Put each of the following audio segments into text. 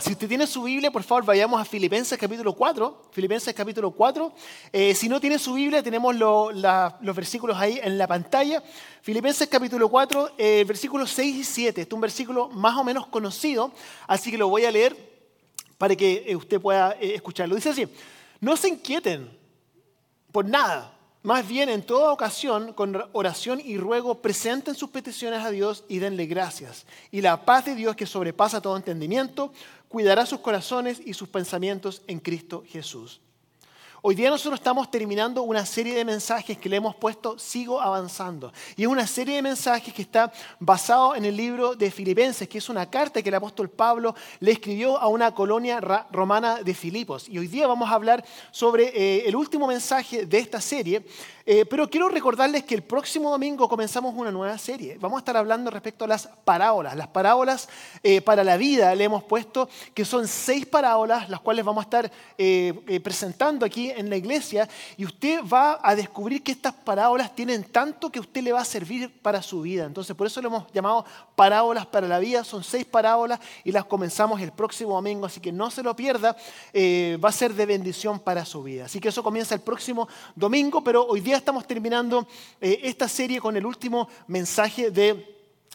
Si usted tiene su Biblia, por favor, vayamos a Filipenses capítulo 4. Filipenses capítulo 4. Eh, si no tiene su Biblia, tenemos los versículos ahí en la pantalla. Filipenses capítulo 4, eh, versículos 6 y 7. Este es un versículo más o menos conocido, así que lo voy a leer para que eh, usted pueda escucharlo. Dice así, no se inquieten por nada más bien, en toda ocasión, con oración y ruego, presenten sus peticiones a Dios y denle gracias. Y la paz de Dios, que sobrepasa todo entendimiento, cuidará sus corazones y sus pensamientos en Cristo Jesús. Hoy día nosotros estamos terminando una serie de mensajes que le hemos puesto Sigo avanzando. Y es una serie de mensajes que está basado en el libro de Filipenses, que es una carta que el apóstol Pablo le escribió a una colonia romana de Filipos. Y hoy día vamos a hablar sobre eh, el último mensaje de esta serie, eh, pero quiero recordarles que el próximo domingo comenzamos una nueva serie. Vamos a estar hablando respecto a las parábolas. Las parábolas eh, para la vida le hemos puesto que son seis parábolas, las cuales vamos a estar presentando aquí en la iglesia. Y usted va a descubrir que estas parábolas tienen tanto que usted le va a servir para su vida. Entonces, por eso lo hemos llamado parábolas para la vida. Son seis parábolas y las comenzamos el próximo domingo. Así que no se lo pierda. va a ser de bendición para su vida. Así que eso comienza el próximo domingo, pero hoy día estamos terminando eh, esta serie con el último mensaje de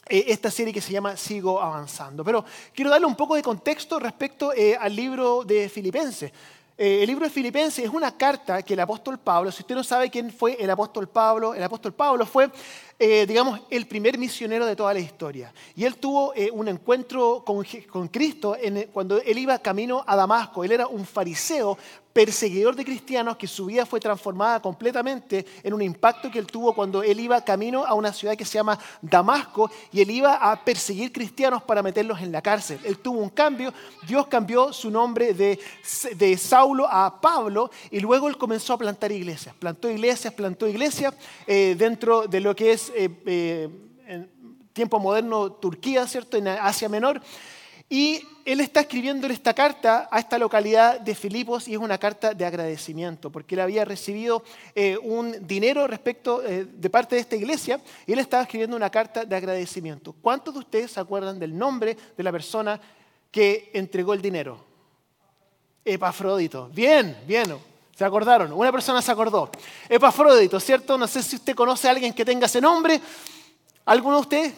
eh, esta serie que se llama Sigo avanzando. Pero quiero darle un poco de contexto respecto eh, al libro de Filipenses. El libro de Filipenses es una carta que el apóstol Pablo, si usted no sabe quién fue el apóstol Pablo, el apóstol Pablo fue eh, digamos, el primer misionero de toda la historia. Y él tuvo eh, un encuentro con, Cristo cuando él iba camino a Damasco. Él era un fariseo, perseguidor de cristianos, que su vida fue transformada completamente en un impacto que él tuvo cuando él iba camino a una ciudad que se llama Damasco y él iba a perseguir cristianos para meterlos en la cárcel. Él tuvo un cambio, Dios cambió su nombre de, de Saulo a Pablo y luego él comenzó a plantar iglesias. Plantó iglesias, plantó iglesias eh, dentro de lo que es eh, eh, en tiempo moderno Turquía, ¿cierto? En Asia Menor. Y él está escribiendo esta carta a esta localidad de Filipos y es una carta de agradecimiento, porque él había recibido eh, un dinero respecto de parte de esta iglesia y él estaba escribiendo una carta de agradecimiento. ¿Cuántos de ustedes se acuerdan del nombre de la persona que entregó el dinero? Epafrodito. Bien, bien. ¿Se acordaron? Una persona se acordó. Epafrodito, ¿cierto? No sé si usted conoce a alguien que tenga ese nombre. ¿Alguno de ustedes?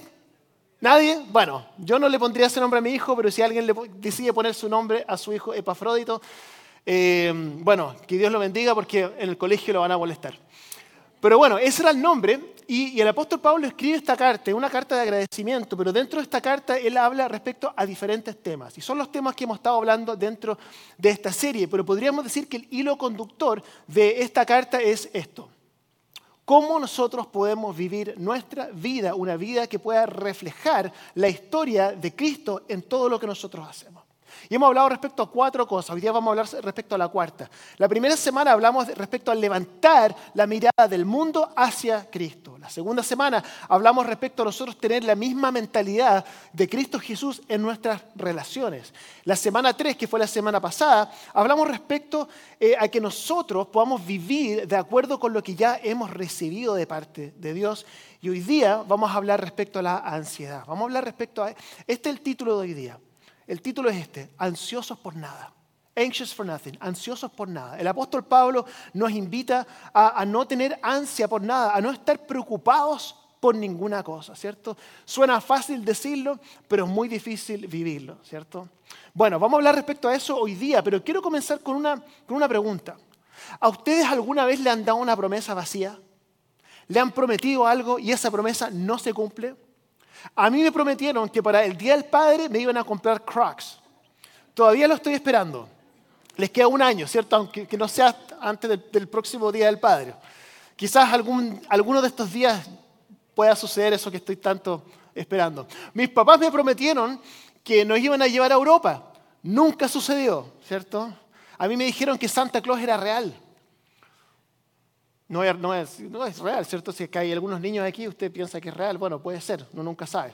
¿Nadie? Bueno, yo no le pondría ese nombre a mi hijo, pero si alguien le decide poner su nombre a su hijo Epafrodito, eh, bueno, que Dios lo bendiga porque en el colegio lo van a molestar. Pero bueno, ese era el nombre y, el apóstol Pablo escribe esta carta, una carta de agradecimiento, pero dentro de esta carta él habla respecto a diferentes temas. Y son los temas que hemos estado hablando dentro de esta serie, pero podríamos decir que el hilo conductor de esta carta es esto. ¿Cómo nosotros podemos vivir nuestra vida, una vida que pueda reflejar la historia de Cristo en todo lo que nosotros hacemos? Y hemos hablado respecto a cuatro cosas. Hoy día vamos a hablar respecto a la cuarta. La primera semana hablamos respecto a levantar la mirada del mundo hacia Cristo. La segunda semana hablamos respecto a nosotros tener la misma mentalidad de Cristo Jesús en nuestras relaciones. La semana tres, que fue la semana pasada, hablamos respecto eh, a que nosotros podamos vivir de acuerdo con lo que ya hemos recibido de parte de Dios. Y hoy día vamos a hablar respecto a la ansiedad. Vamos a hablar respecto a... Este es el título de hoy día. El título es este, ansiosos por nada. Anxious for nothing, ansiosos por nada. El apóstol Pablo nos invita a, no tener ansia por nada, a no estar preocupados por ninguna cosa, ¿cierto? Suena fácil decirlo, pero es muy difícil vivirlo, ¿cierto? Bueno, vamos a hablar respecto a eso hoy día, pero quiero comenzar con una, con una pregunta. ¿A ustedes alguna vez le han dado una promesa vacía? ¿Le han prometido algo y esa promesa no se cumple? A mí me prometieron que para el Día del Padre me iban a comprar Crocs. Todavía lo estoy esperando. Les queda un año, ¿cierto? Aunque no sea antes del, próximo Día del Padre. Quizás algún, alguno de estos días pueda suceder eso que estoy tanto esperando. Mis papás me prometieron que nos iban a llevar a Europa. Nunca sucedió, ¿cierto? A mí me dijeron que Santa Claus era real. No es, no, es, no es, real, ¿cierto? Si que hay algunos niños aquí, usted piensa que es real, bueno, puede ser, uno nunca sabe.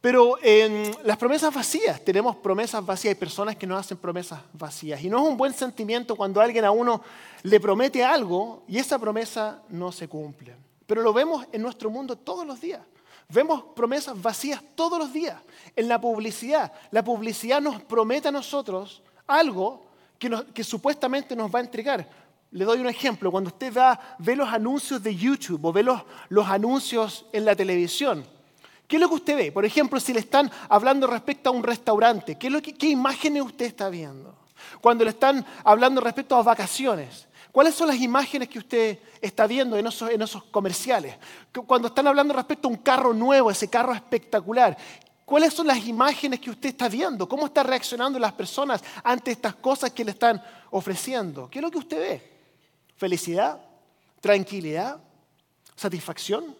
Pero en las promesas vacías, tenemos promesas vacías, hay personas que nos hacen promesas vacías. Y no es un buen sentimiento cuando alguien a uno le promete algo y esa promesa no se cumple. Pero lo vemos en nuestro mundo todos los días. Vemos promesas vacías todos los días en la publicidad. La publicidad nos promete a nosotros algo que, supuestamente nos va a entregar. Le doy un ejemplo. Cuando usted ve los anuncios de YouTube o ve los, anuncios en la televisión, ¿qué es lo que usted ve? Por ejemplo, si le están hablando respecto a un restaurante, ¿qué, es lo ¿qué imágenes usted está viendo? Cuando le están hablando respecto a vacaciones, ¿Cuáles son las imágenes que usted está viendo en esos, en esos, comerciales? Cuando están hablando respecto a un carro nuevo, ese carro espectacular, ¿cuáles son las imágenes que usted está viendo? ¿Cómo están reaccionando las personas ante estas cosas que le están ofreciendo? ¿Qué es lo que usted ve? ¿Felicidad? ¿Tranquilidad? ¿Satisfacción?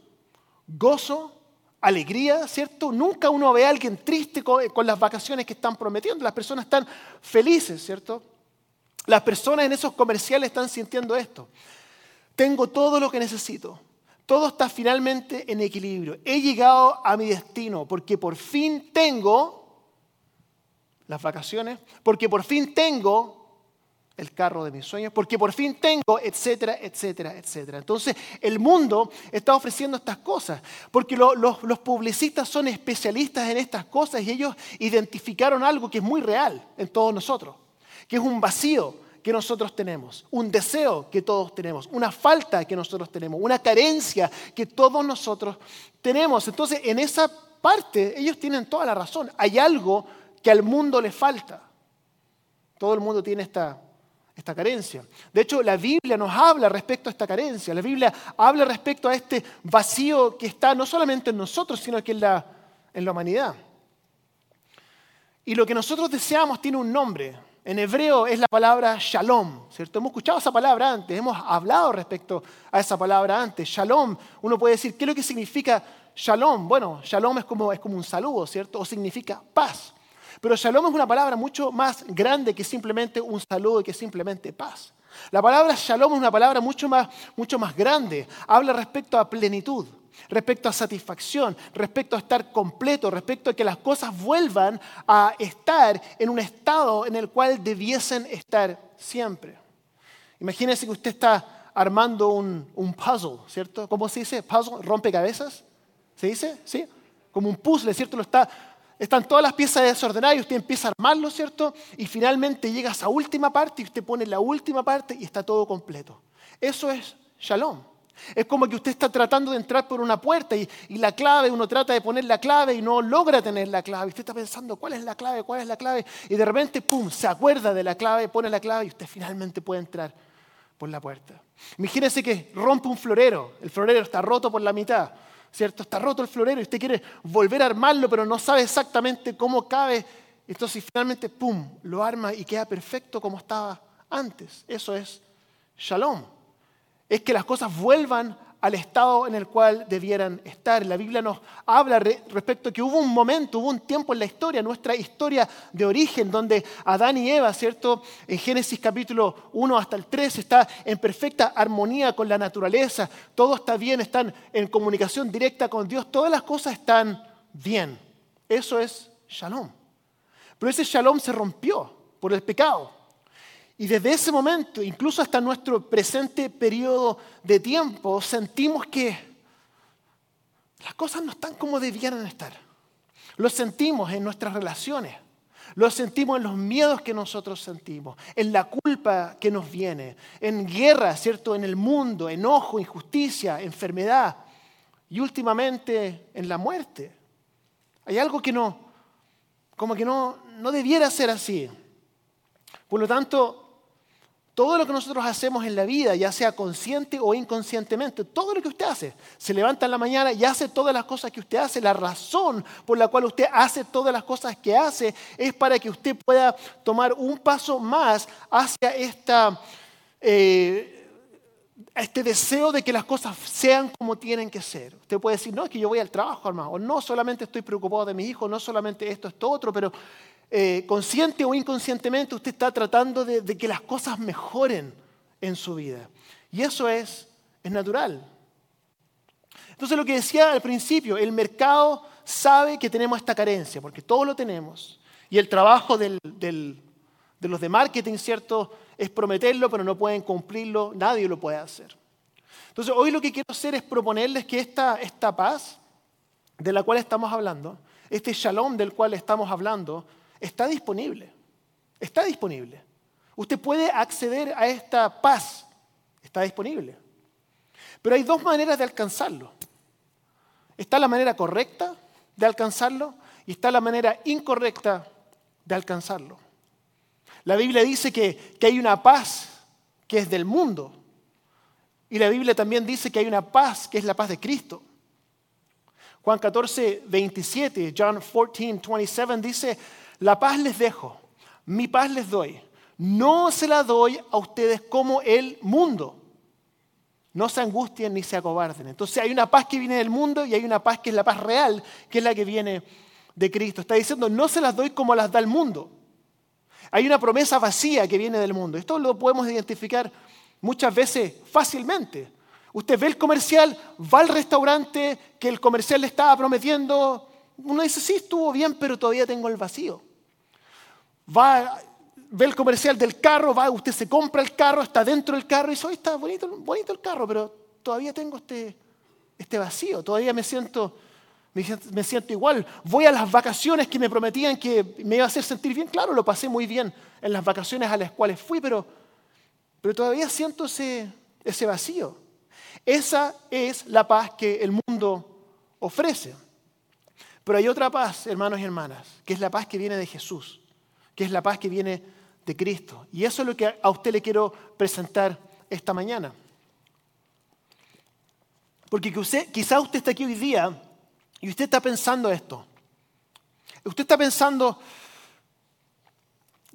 ¿Gozo? alegría, ¿cierto? Nunca uno ve a alguien triste con, con, las vacaciones que están prometiendo. Las personas están felices, ¿cierto? Las personas en esos comerciales están sintiendo esto. Tengo todo lo que necesito. Todo está finalmente en equilibrio. He llegado a mi destino porque por fin tengo las vacaciones, porque por fin tengo el carro de mis sueños, porque por fin tengo, etcétera, etcétera, etcétera. Entonces el mundo está ofreciendo estas cosas, porque los, los publicistas son especialistas en estas cosas y ellos identificaron algo que es muy real en todos nosotros que es un vacío que nosotros tenemos, un deseo que todos tenemos, una falta que nosotros tenemos, una carencia que todos nosotros tenemos. Entonces, en esa parte ellos tienen toda la razón. Hay algo que al mundo le falta. Todo el mundo tiene esta, esta carencia. De hecho, la Biblia nos habla respecto a esta carencia. La Biblia habla respecto a este vacío que está no solamente en nosotros, sino que en la, en la humanidad. Y lo que nosotros deseamos tiene un nombre. En hebreo es la palabra shalom, ¿cierto? Hemos escuchado esa palabra antes, hemos hablado respecto a esa palabra antes. Shalom, uno puede decir, ¿qué es lo que significa shalom? Bueno, shalom es como, es como un saludo, ¿cierto? O significa paz. Pero shalom es una palabra mucho más grande que simplemente un saludo y que simplemente paz. La palabra shalom es una palabra mucho más, mucho más grande. Habla respecto a plenitud respecto a satisfacción, respecto a estar completo, respecto a que las cosas vuelvan a estar en un estado en el cual debiesen estar siempre. Imagínese que usted está armando un, puzzle, ¿cierto? ¿Cómo se dice? Puzzle, rompecabezas, ¿se dice? ¿Sí? Como un puzzle, ¿cierto? Lo está, están todas las piezas desordenadas y usted empieza a armarlo, ¿cierto? Y finalmente llega a esa última parte y usted pone la última parte y está todo completo. Eso es shalom. Es como que usted está tratando de entrar por una puerta y, la clave, uno trata de poner la clave y no logra tener la clave. Usted está pensando, ¿cuál es la clave? ¿Cuál es la clave? Y de repente, ¡pum!, se acuerda de la clave, pone la clave y usted finalmente puede entrar por la puerta. Imagínese que rompe un florero, el florero está roto por la mitad, ¿cierto? Está roto el florero y usted quiere volver a armarlo, pero no sabe exactamente cómo cabe. Entonces finalmente, ¡pum!, lo arma y queda perfecto como estaba antes. Eso es shalom es que las cosas vuelvan al estado en el cual debieran estar. La Biblia nos habla respecto a que hubo un momento, hubo un tiempo en la historia, nuestra historia de origen, donde Adán y Eva, ¿cierto? En Génesis capítulo 1 hasta el 3 está en perfecta armonía con la naturaleza, todo está bien, están en comunicación directa con Dios, todas las cosas están bien. Eso es shalom. Pero ese shalom se rompió por el pecado. Y desde ese momento, incluso hasta nuestro presente periodo de tiempo, sentimos que las cosas no están como debieran estar. Lo sentimos en nuestras relaciones, lo sentimos en los miedos que nosotros sentimos, en la culpa que nos viene, en guerra, ¿cierto? En el mundo, enojo, injusticia, enfermedad y últimamente en la muerte. Hay algo que no, como que no, no debiera ser así. Por lo tanto, todo lo que nosotros hacemos en la vida, ya sea consciente o inconscientemente, todo lo que usted hace, se levanta en la mañana y hace todas las cosas que usted hace, la razón por la cual usted hace todas las cosas que hace es para que usted pueda tomar un paso más hacia esta, eh, este deseo de que las cosas sean como tienen que ser. Usted puede decir, no, es que yo voy al trabajo, hermano, no solamente estoy preocupado de mi hijo, no solamente esto, esto, otro, pero eh, consciente o inconscientemente, usted está tratando de, que las cosas mejoren en su vida. Y eso es, es natural. Entonces lo que decía al principio, el mercado sabe que tenemos esta carencia, porque todos lo tenemos. Y el trabajo de los de marketing, ¿cierto? Es prometerlo, pero no pueden cumplirlo, nadie lo puede hacer. Entonces hoy lo que quiero hacer es proponerles que esta, esta paz de la cual estamos hablando, este shalom del cual estamos hablando, está disponible. Está disponible. Usted puede acceder a esta paz. Está disponible. Pero hay dos maneras de alcanzarlo. Está la manera correcta de alcanzarlo y está la manera incorrecta de alcanzarlo. La Biblia dice que, que hay una paz que es del mundo. Y la Biblia también dice que hay una paz que es la paz de Cristo. Juan 14, 27, John 14, 27 dice, la paz les dejo, mi paz les doy. No se la doy a ustedes como el mundo. No se angustien ni se acobarden. Entonces hay una paz que viene del mundo y hay una paz que es la paz real, que es la que viene de Cristo. Está diciendo, no se las doy como las da el mundo. Hay una promesa vacía que viene del mundo. Esto lo podemos identificar muchas veces fácilmente. Usted ve el comercial, va al restaurante que el comercial le estaba prometiendo. Uno dice, sí, estuvo bien, pero todavía tengo el vacío. Va, ve el comercial del carro, va, usted se compra el carro, está dentro del carro y dice, hoy está bonito, bonito el carro, pero todavía tengo este, este vacío, todavía me siento me siento igual. Voy a las vacaciones que me prometían que me iba a hacer sentir bien. Claro, lo pasé muy bien en las vacaciones a las cuales fui, pero, pero todavía siento ese, ese vacío. Esa es la paz que el mundo ofrece. Pero hay otra paz, hermanos y hermanas, que es la paz que viene de Jesús, que es la paz que viene de Cristo. Y eso es lo que a usted le quiero presentar esta mañana. Porque quizá usted está aquí hoy día y usted está pensando esto. Usted está pensando,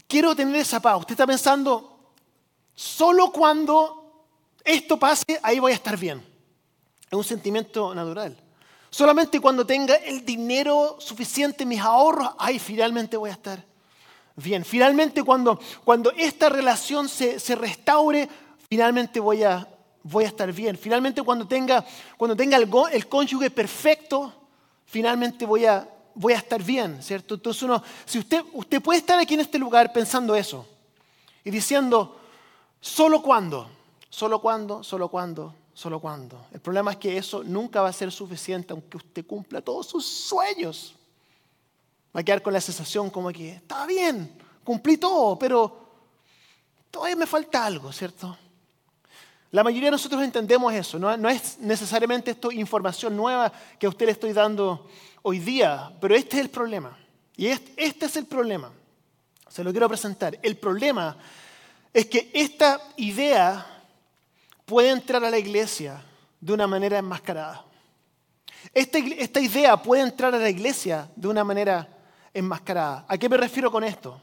quiero tener esa paz. Usted está pensando, solo cuando esto pase, ahí voy a estar bien. Es un sentimiento natural. Solamente cuando tenga el dinero suficiente, mis ahorros, ahí finalmente voy a estar bien. Finalmente cuando, cuando esta relación se, se restaure, finalmente voy a, voy a estar bien. Finalmente cuando tenga, cuando tenga el, el cónyuge perfecto, finalmente voy a, voy a estar bien, ¿cierto? Entonces uno, si usted, usted puede estar aquí en este lugar pensando eso y diciendo, ¿solo cuándo? ¿Solo cuándo? ¿Solo cuándo? ¿Solo cuándo? El problema es que eso nunca va a ser suficiente aunque usted cumpla todos sus sueños. Va a quedar con la sensación como que, está bien, cumplí todo, pero todavía me falta algo, ¿cierto? La mayoría de nosotros entendemos eso, no, es necesariamente esto información nueva que a usted le estoy dando hoy día, pero este es el problema. Y este, este es el problema. Se lo quiero presentar. El problema es que esta idea puede entrar a la iglesia de una manera enmascarada. Esta, esta, idea puede entrar a la iglesia de una manera enmascarada. ¿A qué me refiero con esto?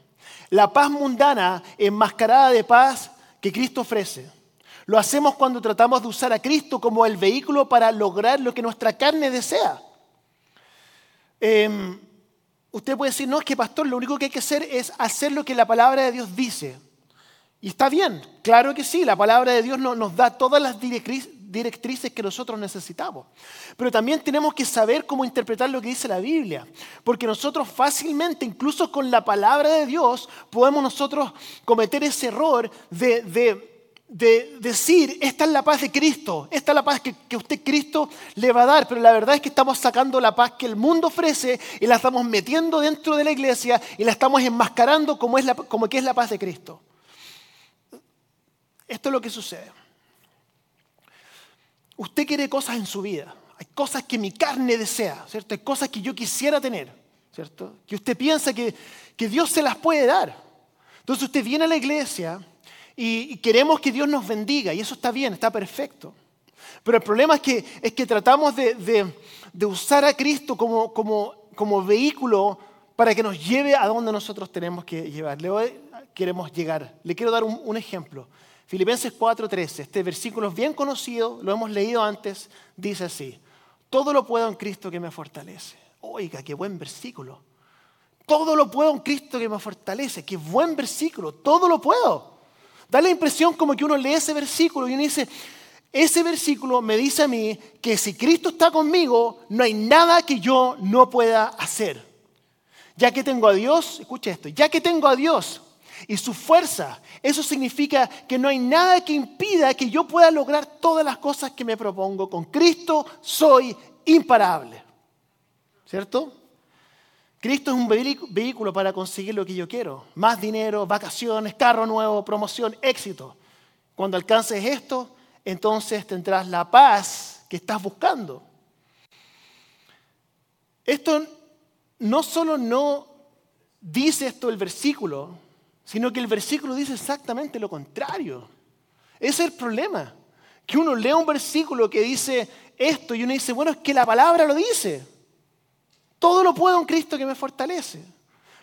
La paz mundana enmascarada de paz que Cristo ofrece. Lo hacemos cuando tratamos de usar a Cristo como el vehículo para lograr lo que nuestra carne desea. Em, usted puede decir, no, es que pastor, lo único que hay que hacer es hacer lo que la palabra de Dios dice. Y está bien, claro que sí, la palabra de Dios nos da todas las directrices que nosotros necesitamos. Pero también tenemos que saber cómo interpretar lo que dice la Biblia. Porque nosotros fácilmente, incluso con la palabra de Dios, podemos nosotros cometer ese error de de decir, esta es la paz de Cristo, esta es la paz que, que, usted Cristo le va a dar, pero la verdad es que estamos sacando la paz que el mundo ofrece y la estamos metiendo dentro de la iglesia y la estamos enmascarando como, es la, como que es la paz de Cristo. Esto es lo que sucede. Usted quiere cosas en su vida, hay cosas que mi carne desea, ¿cierto? Hay cosas que yo quisiera tener, ¿cierto? Que usted piensa que, que Dios se las puede dar. Entonces usted viene a la iglesia y queremos que Dios nos bendiga y eso está bien, está perfecto. Pero el problema es que, es que tratamos de, usar a Cristo como, como, vehículo para que nos lleve a donde nosotros tenemos que llevar. Le queremos llegar. Le quiero dar un, un ejemplo. Filipenses 4:13, este versículo es bien conocido, lo hemos leído antes, dice así, todo lo puedo en Cristo que me fortalece. Oiga, qué buen versículo. Todo lo puedo en Cristo que me fortalece. Qué buen versículo. Todo lo puedo. Da la impresión como que uno lee ese versículo y uno dice, ese versículo me dice a mí que si Cristo está conmigo, no hay nada que yo no pueda hacer. Ya que tengo a Dios, escucha esto, ya que tengo a Dios y su fuerza, eso significa que no hay nada que impida que yo pueda lograr todas las cosas que me propongo. Con Cristo soy imparable. ¿cierto? Cristo es un vehículo para conseguir lo que yo quiero. Más dinero, vacaciones, carro nuevo, promoción, éxito. Cuando alcances esto, entonces tendrás la paz que estás buscando. Esto no solo no dice esto el versículo, sino que el versículo dice exactamente lo contrario. Ese es el problema. Que uno lea un versículo que dice esto y uno dice, bueno, es que la palabra lo dice. Todo lo puedo en Cristo que me fortalece.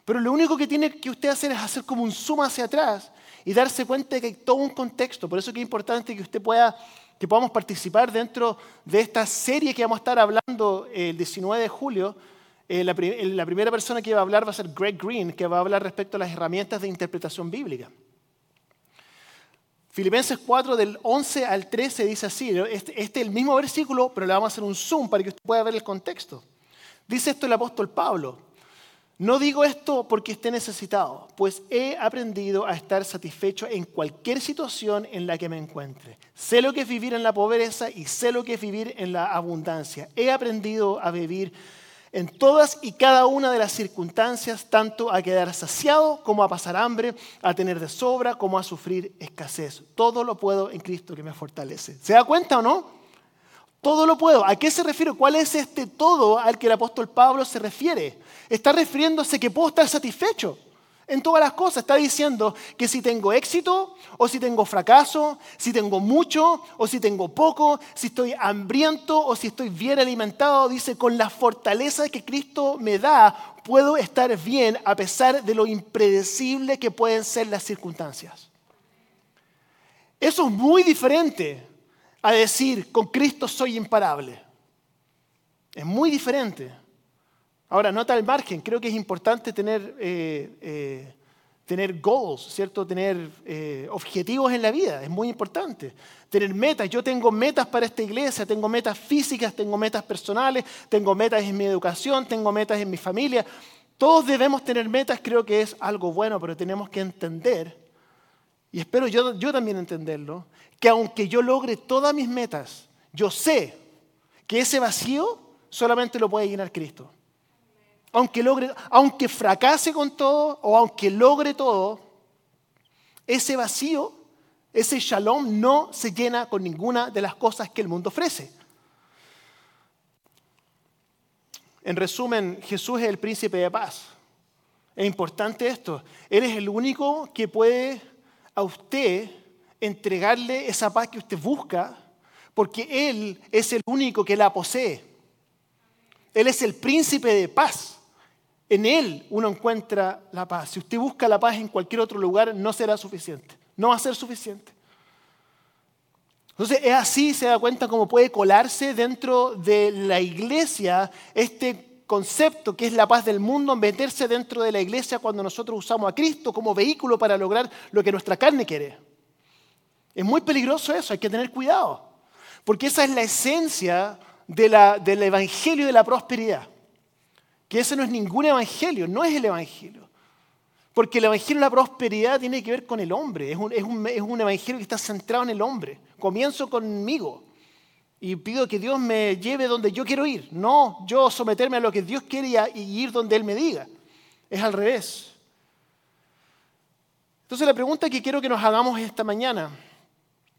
Pero lo único que tiene que usted hacer es hacer como un zoom hacia atrás y darse cuenta de que hay todo un contexto. Por eso es importante que usted pueda, que podamos participar dentro de esta serie que vamos a estar hablando el 19 de julio eh, la, primera persona que va a hablar va a ser Greg Green, que va a hablar respecto a las herramientas de interpretación bíblica. Filipenses 4 del 11 al 13 dice así, este, este, es el mismo versículo, pero le vamos a hacer un zoom para que usted pueda ver el contexto. Dice esto el apóstol Pablo, no digo esto porque esté necesitado, pues he aprendido a estar satisfecho en cualquier situación en la que me encuentre. Sé lo que es vivir en la pobreza y sé lo que es vivir en la abundancia. He aprendido a vivir en todas y cada una de las circunstancias, tanto a quedar saciado como a pasar hambre, a tener de sobra como a sufrir escasez. Todo lo puedo en Cristo que me fortalece. ¿Se da cuenta o no? Todo lo puedo. ¿A qué se refiere? ¿Cuál es este todo al que el apóstol Pablo se refiere? Está refiriéndose que puedo estar satisfecho en todas las cosas. Está diciendo que si tengo éxito o si tengo fracaso, si tengo mucho o si tengo poco, si estoy hambriento o si estoy bien alimentado, dice, con la fortaleza que Cristo me da, puedo estar bien a pesar de lo impredecible que pueden ser las circunstancias. Eso es muy diferente a decir, con Cristo soy imparable. Es muy diferente. Ahora, nota el margen, creo que es importante tener, eh, eh, tener goals, ¿cierto? Tener eh, objetivos en la vida, es muy importante. Tener metas, yo tengo metas para esta iglesia, tengo metas físicas, tengo metas personales, tengo metas en mi educación, tengo metas en mi familia. Todos debemos tener metas, creo que es algo bueno, pero tenemos que entender, y espero yo, yo también entenderlo, que aunque yo logre todas mis metas, yo sé que ese vacío solamente lo puede llenar Cristo aunque, logre, aunque fracase con todo o aunque logre todo, ese vacío, ese shalom no se llena con ninguna de las cosas que el mundo ofrece. En resumen, Jesús es el príncipe de paz. Es importante esto. Él es el único que puede a usted entregarle esa paz que usted busca, porque Él es el único que la posee. Él es el príncipe de paz. En Él uno encuentra la paz. Si usted busca la paz en cualquier otro lugar, no será suficiente. No va a ser suficiente. Entonces es así, se da cuenta cómo puede colarse dentro de la iglesia este concepto que es la paz del mundo, meterse dentro de la iglesia cuando nosotros usamos a Cristo como vehículo para lograr lo que nuestra carne quiere. Es muy peligroso eso, hay que tener cuidado, porque esa es la esencia del Evangelio de la prosperidad que ese no es ningún evangelio, no es el evangelio. Porque el evangelio de la prosperidad tiene que ver con el hombre, es un, evangelio que está centrado en el hombre. Comienzo conmigo y pido que Dios me lleve donde yo quiero ir, no yo someterme a lo que Dios quiere y ir donde Él me diga. Es al revés. Entonces la pregunta que quiero que nos hagamos esta mañana,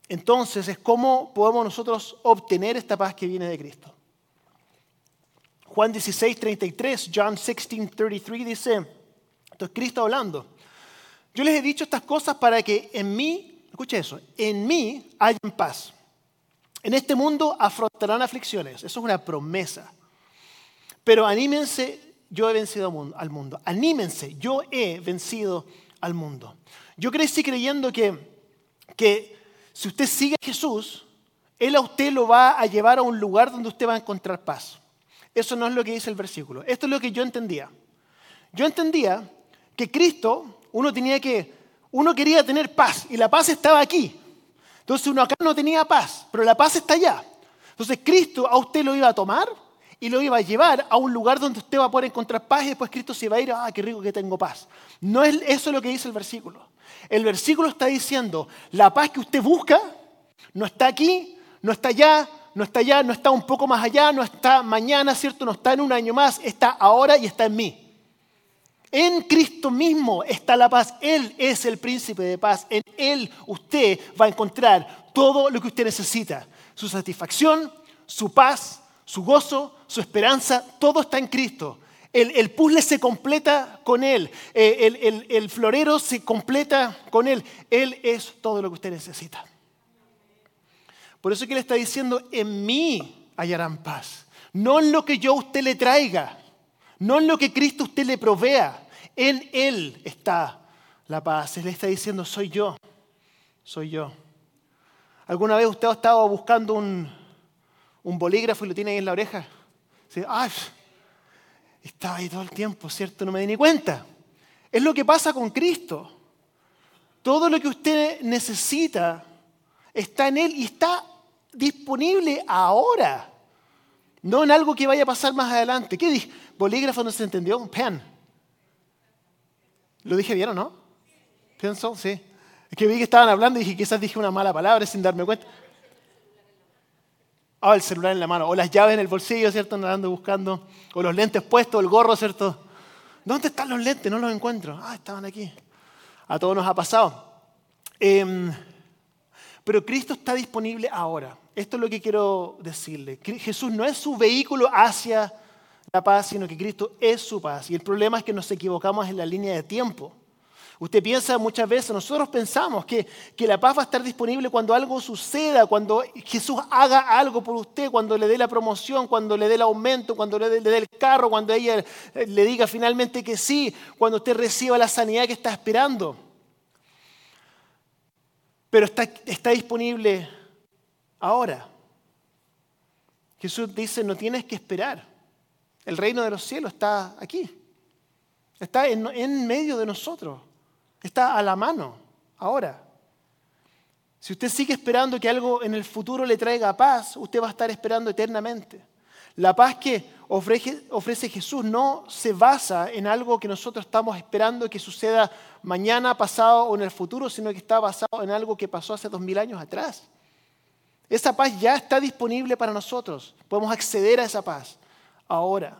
entonces, es cómo podemos nosotros obtener esta paz que viene de Cristo. Juan 16, 33, John 16, 33 dice, esto es Cristo hablando. Yo les he dicho estas cosas para que en mí, escuche eso, en mí haya paz. En este mundo afrontarán aflicciones, eso es una promesa. Pero anímense, yo he vencido al mundo. Anímense, yo he vencido al mundo. Yo crecí creyendo que, que si usted sigue a Jesús, Él a usted lo va a llevar a un lugar donde usted va a encontrar paz. Eso no es lo que dice el versículo. Esto es lo que yo entendía. Yo entendía que Cristo, uno tenía que, uno quería tener paz y la paz estaba aquí. Entonces uno acá no tenía paz, pero la paz está allá. Entonces Cristo a usted lo iba a tomar y lo iba a llevar a un lugar donde usted va a poder encontrar paz y después Cristo se va a ir, ah, qué rico que tengo paz. No es eso lo que dice el versículo. El versículo está diciendo, la paz que usted busca no está aquí, no está allá, no está allá, no está un poco más allá, no está mañana, ¿cierto? No está en un año más, está ahora y está en mí. En Cristo mismo está la paz. Él es el príncipe de paz. En Él usted va a encontrar todo lo que usted necesita. Su satisfacción, su paz, su gozo, su esperanza, todo está en Cristo. El, puzzle se completa con Él. Eh, el, el florero se completa con Él. Él es todo lo que usted necesita. Por eso que Él está diciendo, en mí hallarán paz. No en lo que yo a usted le traiga no en lo que Cristo usted le provea. En Él está la paz. Él está diciendo, soy yo, soy yo. ¿Alguna vez usted ha estado buscando un, bolígrafo y lo tiene ahí en la oreja? ¿Sí? Ay, estaba ahí todo el tiempo, ¿cierto? No me di ni cuenta. Es lo que pasa con Cristo. Todo lo que usted necesita está en Él y está disponible ahora. No en algo que vaya a pasar más adelante. ¿Qué dije? Bolígrafo no se entendió. Pen. ¿Lo dije bien o no? ¿Pienso? Sí. Es que vi que estaban hablando y dije, quizás dije una mala palabra sin darme cuenta. Ah, el celular en la mano. O las llaves en el bolsillo, ¿cierto? Andando buscando. O los lentes puestos, el gorro, ¿cierto? ¿Dónde están los lentes? No los encuentro. Ah, estaban aquí. A todos nos ha pasado. Em, pero Cristo está disponible ahora. Esto es lo que quiero decirle. Jesús no es su vehículo hacia la paz, sino que Cristo es su paz. Y el problema es que nos equivocamos en la línea de tiempo. Usted piensa muchas veces, nosotros pensamos que, que, la paz va a estar disponible cuando algo suceda, cuando Jesús haga algo por usted, cuando le dé la promoción, cuando le dé el aumento, cuando le dé, el carro, cuando ella le diga finalmente que sí, cuando usted reciba la sanidad que está esperando pero está, disponible ahora. Jesús dice, no tienes que esperar. El reino de los cielos está aquí. Está en, medio de nosotros. Está a la mano, ahora. Si usted sigue esperando que algo en el futuro le traiga paz, usted va a estar esperando eternamente. La paz que ofrece, Jesús no se basa en algo que nosotros estamos esperando que suceda mañana, pasado o en el futuro, sino que está basado en algo que pasó hace dos mil años atrás. Esa paz ya está disponible para nosotros. Podemos acceder a esa paz ahora.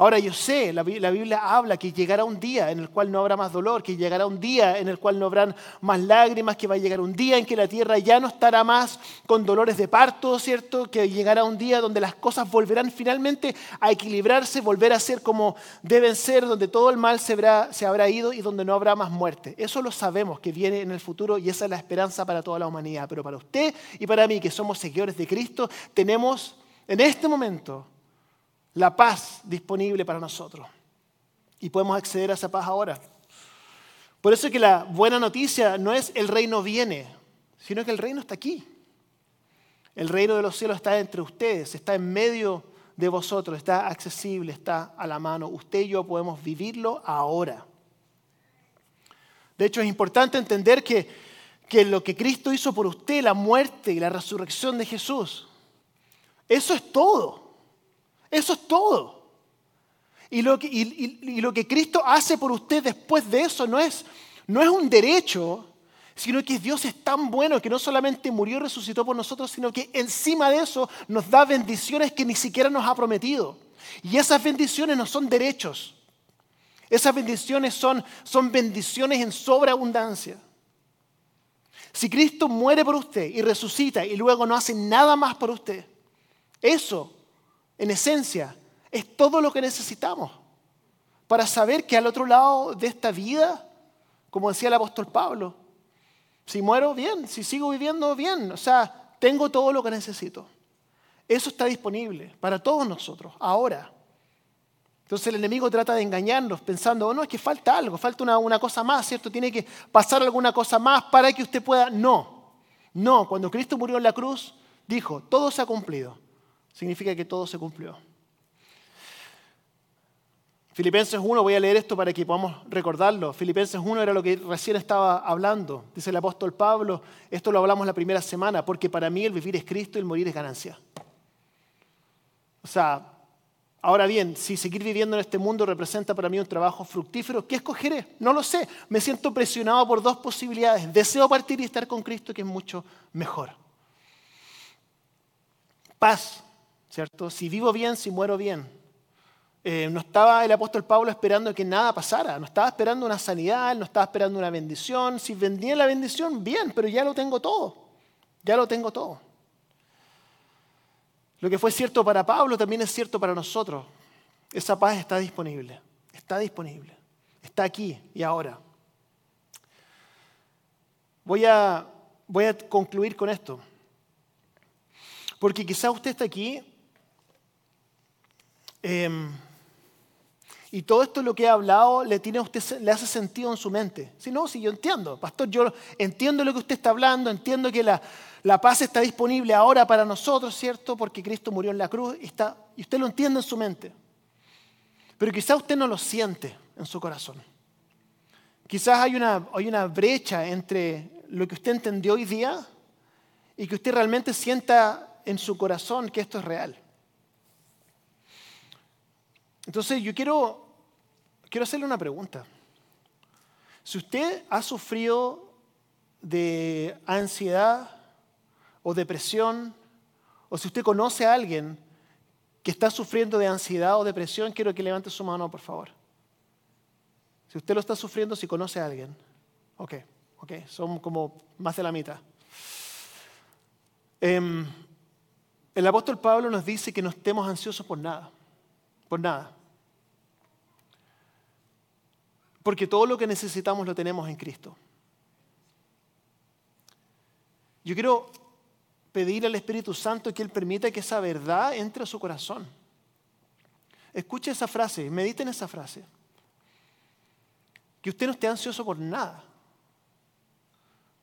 Ahora yo sé, la, Biblia habla que llegará un día en el cual no habrá más dolor, que llegará un día en el cual no habrán más lágrimas, que va a llegar un día en que la tierra ya no estará más con dolores de parto, ¿cierto? Que llegará un día donde las cosas volverán finalmente a equilibrarse, volver a ser como deben ser, donde todo el mal se habrá, ido y donde no habrá más muerte. Eso lo sabemos que viene en el futuro y esa es la esperanza para toda la humanidad. Pero para usted y para mí, que somos seguidores de Cristo, tenemos en este momento la paz disponible para nosotros. Y podemos acceder a esa paz ahora. Por eso es que la buena noticia no es el reino viene, sino que el reino está aquí. El reino de los cielos está entre ustedes, está en medio de vosotros, está accesible, está a la mano. Usted y yo podemos vivirlo ahora. De hecho, es importante entender que, que lo que Cristo hizo por usted, la muerte y la resurrección de Jesús, eso es todo. Eso es todo. Y lo que, Cristo hace por usted después de eso no es, no es un derecho, sino que Dios es tan bueno que no solamente murió y resucitó por nosotros, sino que encima de eso nos da bendiciones que ni siquiera nos ha prometido. Y esas bendiciones no son derechos. Esas bendiciones son, son bendiciones en sobreabundancia. Si Cristo muere por usted y resucita y luego no hace nada más por usted, eso en esencia, es todo lo que necesitamos para saber que al otro lado de esta vida, como decía el apóstol Pablo, si muero, bien, si sigo viviendo, bien, o sea, tengo todo lo que necesito. Eso está disponible para todos nosotros, ahora. Entonces el enemigo trata de engañarnos pensando, oh, no, es que falta algo, falta una, una cosa más, ¿cierto? Tiene que pasar alguna cosa más para que usted pueda. No, no, cuando Cristo murió en la cruz, dijo, todo se ha cumplido significa que todo se cumplió. Filipenses 1, voy a leer esto para que podamos recordarlo. Filipenses 1 era lo que recién estaba hablando. Dice el apóstol Pablo, esto lo hablamos la primera semana, porque para mí el vivir es Cristo y el morir es ganancia. O sea, ahora bien, si seguir viviendo en este mundo representa para mí un trabajo fructífero, ¿qué escogeré? No lo sé. Me siento presionado por dos posibilidades. Deseo partir y estar con Cristo, que es mucho mejor. paz, ¿cierto? Si vivo bien, si muero bien. Eh, no estaba el apóstol Pablo esperando que nada pasara, no estaba esperando una sanidad, no estaba esperando una bendición. Si vendía la bendición, bien, pero ya lo tengo todo, ya lo tengo todo. Lo que fue cierto para Pablo también es cierto para nosotros. Esa paz está disponible, está disponible, está aquí y ahora. Voy a, voy a concluir con esto. Porque quizá usted está aquí em, y todo esto lo que he hablado le, tiene usted, le hace sentido en su mente. Si no, si yo entiendo, pastor, yo entiendo lo que usted está hablando, entiendo que la, la paz está disponible ahora para nosotros, ¿cierto? Porque Cristo murió en la cruz y, está, y usted lo entiende en su mente. Pero quizá usted no lo siente en su corazón. Quizás hay una, hay una brecha entre lo que usted entendió hoy día y que usted realmente sienta en su corazón que esto es real. Entonces yo quiero, quiero hacerle una pregunta. Si usted ha sufrido de ansiedad o depresión, o si usted conoce a alguien que está sufriendo de ansiedad o depresión, quiero que levante su mano, por favor. Si usted lo está sufriendo, si conoce a alguien. Ok, ok, son como más de la mitad. Em, el apóstol Pablo nos dice que no estemos ansiosos por nada, por nada. Porque todo lo que necesitamos lo tenemos en Cristo. Yo quiero pedir al Espíritu Santo que Él permita que esa verdad entre a su corazón. Escuche esa frase, medite en esa frase. Que usted no esté ansioso por nada.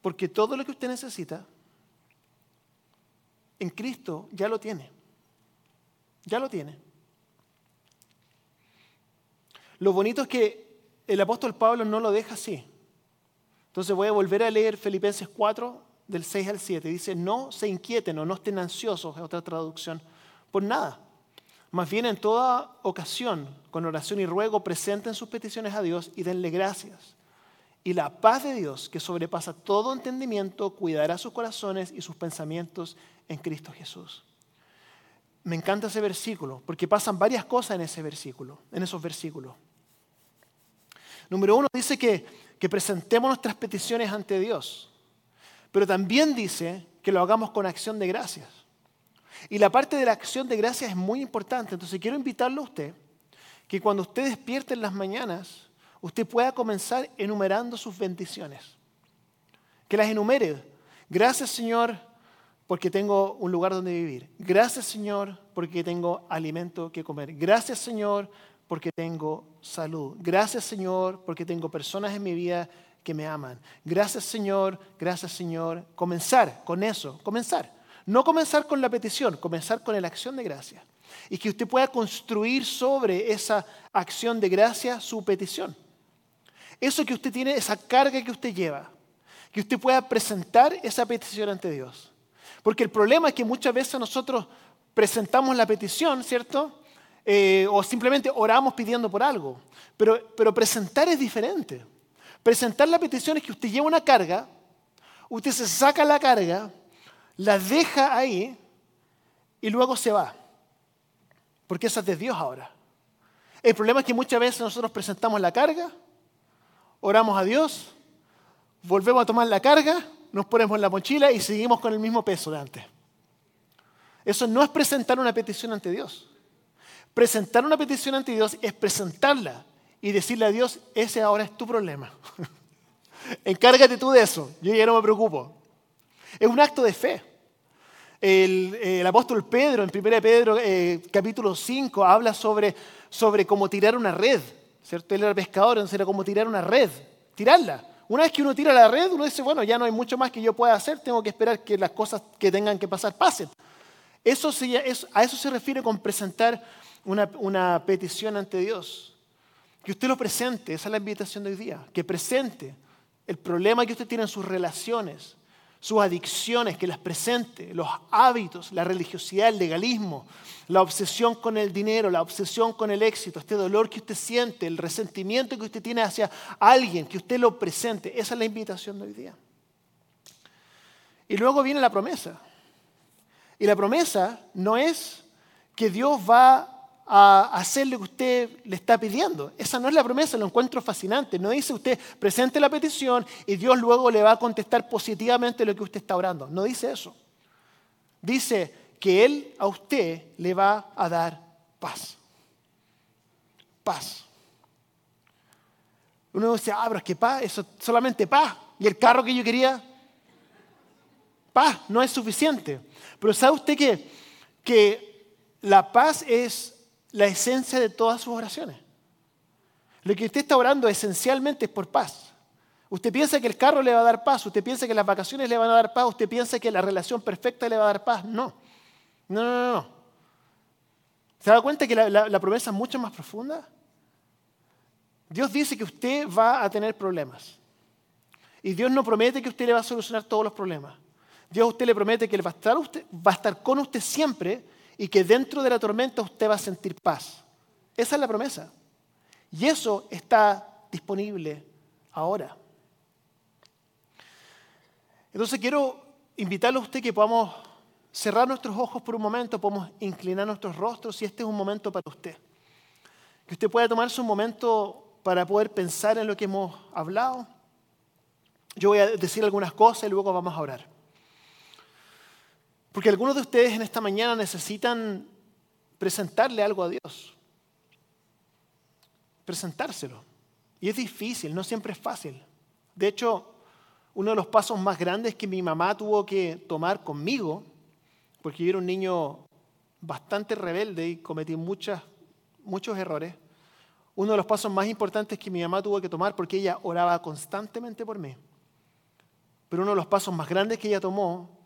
Porque todo lo que usted necesita en Cristo ya lo tiene. Ya lo tiene. Lo bonito es que el apóstol Pablo no lo deja así. Entonces voy a volver a leer Filipenses 4, del 6 al 7. Dice, no se inquieten o no estén ansiosos, es otra traducción, por nada. Más bien en toda ocasión, con oración y ruego, presenten sus peticiones a Dios y denle gracias. Y la paz de Dios, que sobrepasa todo entendimiento, cuidará sus corazones y sus pensamientos en Cristo Jesús. Me encanta ese versículo, porque pasan varias cosas en ese versículo, en esos versículos. Número uno dice que, presentemos nuestras peticiones ante Dios. Pero también dice que lo hagamos con acción de gracias. Y la parte de la acción de gracias es muy importante. Entonces quiero invitarlo a usted que cuando usted despierte en las mañanas, usted pueda comenzar enumerando sus bendiciones. Que las enumere. Gracias Señor porque tengo un lugar donde vivir. Gracias Señor porque tengo alimento que comer. Gracias Señor porque tengo salud. Gracias Señor porque tengo personas en mi vida que me aman. Gracias Señor, gracias Señor. Comenzar con eso, comenzar. No comenzar con la petición, comenzar con la acción de gracia. Y que usted pueda construir sobre esa acción de gracia su petición. Eso que usted tiene, esa carga que usted lleva, que usted pueda presentar esa petición ante Dios. Porque el problema es que muchas veces nosotros presentamos la petición, ¿cierto? Eh, o simplemente oramos pidiendo por algo. Pero, presentar es diferente. Presentar la petición es que usted lleva una carga, usted se saca la carga, la deja ahí y luego se va. Porque esa es de Dios ahora. El problema es que muchas veces nosotros presentamos la carga, oramos a Dios, volvemos a tomar la carga, nos ponemos en la mochila y seguimos con el mismo peso de antes. Eso no es presentar una petición ante Dios. Presentar una petición ante Dios es presentarla y decirle a Dios, ese ahora es tu problema. Encárgate tú de eso, yo ya no me preocupo. Es un acto de fe. El, apóstol Pedro, en 1 Pedro eh, capítulo 5, habla sobre, sobre cómo tirar una red. ¿cierto? Él era pescador, entonces era como tirar una red, tirarla. Una vez que uno tira la red, uno dice, bueno, ya no hay mucho más que yo pueda hacer, tengo que esperar que las cosas que tengan que pasar pasen. Eso a eso se refiere con presentar una, petición ante Dios. Que usted lo presente, esa es la invitación de hoy día, que presente el problema que usted tiene en sus relaciones, sus adicciones, que las presente, los hábitos, la religiosidad, el legalismo, la obsesión con el dinero, la obsesión con el éxito, este dolor que usted siente, el resentimiento que usted tiene hacia alguien, que usted lo presente. Esa es la invitación de hoy día. Y luego viene la promesa. Y la promesa no es que Dios va a hacer lo que usted le está pidiendo. Esa no es la promesa, lo encuentro fascinante. No dice usted presente la petición y Dios luego le va a contestar positivamente lo que usted está orando. No dice eso. Dice que Él a usted le va a dar paz. Paz. Uno dice, ah, pero es que paz, eso es solamente paz. Y el carro que yo quería, paz, no es suficiente. Pero ¿sabe usted que, que la paz es la esencia de todas sus oraciones? Lo que usted está orando esencialmente es por paz. Usted piensa que el carro le va a dar paz, usted piensa que las vacaciones le van a dar paz, usted piensa que la relación perfecta le va a dar paz. No, no, no, no. ¿Se da cuenta que la, promesa es mucho más profunda? Dios dice que usted va a tener problemas. Y Dios no promete que usted le va a solucionar todos los problemas. Dios a usted le promete que va a estar con usted siempre y que dentro de la tormenta usted va a sentir paz. Esa es la promesa. Y eso está disponible ahora. Entonces quiero invitarle a usted que podamos cerrar nuestros ojos por un momento, podamos inclinar nuestros rostros y este es un momento para usted. Que usted pueda tomarse un momento para poder pensar en lo que hemos hablado. Yo voy a decir algunas cosas y luego vamos a orar. Porque algunos de ustedes en esta mañana necesitan presentarle algo a Dios. Presentárselo. Y es difícil, no siempre es fácil. De hecho, uno de los pasos más grandes que mi mamá tuvo que tomar conmigo, porque yo era un niño bastante rebelde y cometí muchas, muchos errores, uno de los pasos más importantes que mi mamá tuvo que tomar, porque ella oraba constantemente por mí, pero uno de los pasos más grandes que ella tomó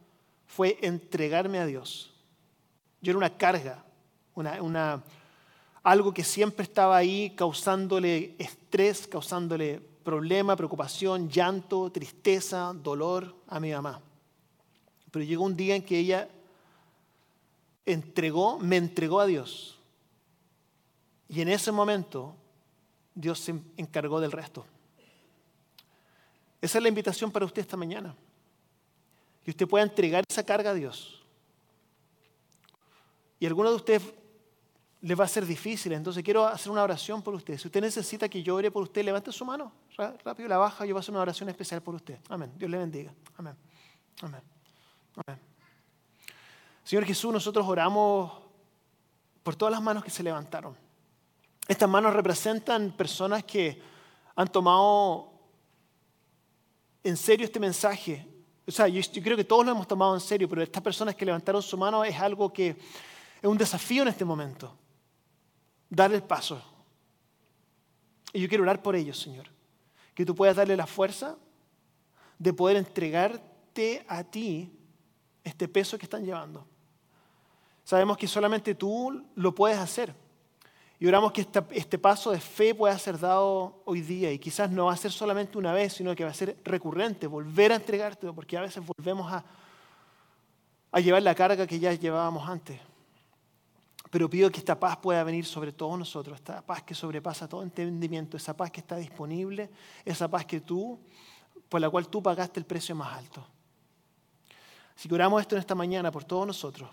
fue entregarme a Dios. Yo era una carga, una, algo que siempre estaba ahí causándole estrés, causándole problema, preocupación, llanto, tristeza, dolor a mi mamá. Pero llegó un día en que ella entregó, me entregó a Dios. Y en ese momento Dios se encargó del resto. Esa es la invitación para usted esta mañana. Que usted pueda entregar esa carga a Dios. Y alguno de ustedes les va a ser difícil. Entonces quiero hacer una oración por usted. Si usted necesita que yo ore por usted, levante su mano. Rápido la baja. Yo voy a hacer una oración especial por usted. Amén. Dios le bendiga. Amén. Amén. Amén. Señor Jesús, nosotros oramos por todas las manos que se levantaron. Estas manos representan personas que han tomado en serio este mensaje. O sea, yo, yo creo que todos lo hemos tomado en serio, pero estas personas que levantaron su mano es algo que es un desafío en este momento dar el paso. Y yo quiero orar por ellos, Señor. Que tú puedas darle la fuerza de poder entregarte a ti este peso que están llevando. Sabemos que solamente tú lo puedes hacer. Y oramos que este paso de fe pueda ser dado hoy día. Y quizás no va a ser solamente una vez, sino que va a ser recurrente, volver a entregarte, porque a veces volvemos a, a llevar la carga que ya llevábamos antes. Pero pido que esta paz pueda venir sobre todos nosotros, esta paz que sobrepasa todo entendimiento, esa paz que está disponible, esa paz que tú, por la cual tú pagaste el precio más alto. Así que oramos esto en esta mañana por todos nosotros,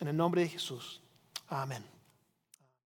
en el nombre de Jesús. Amén.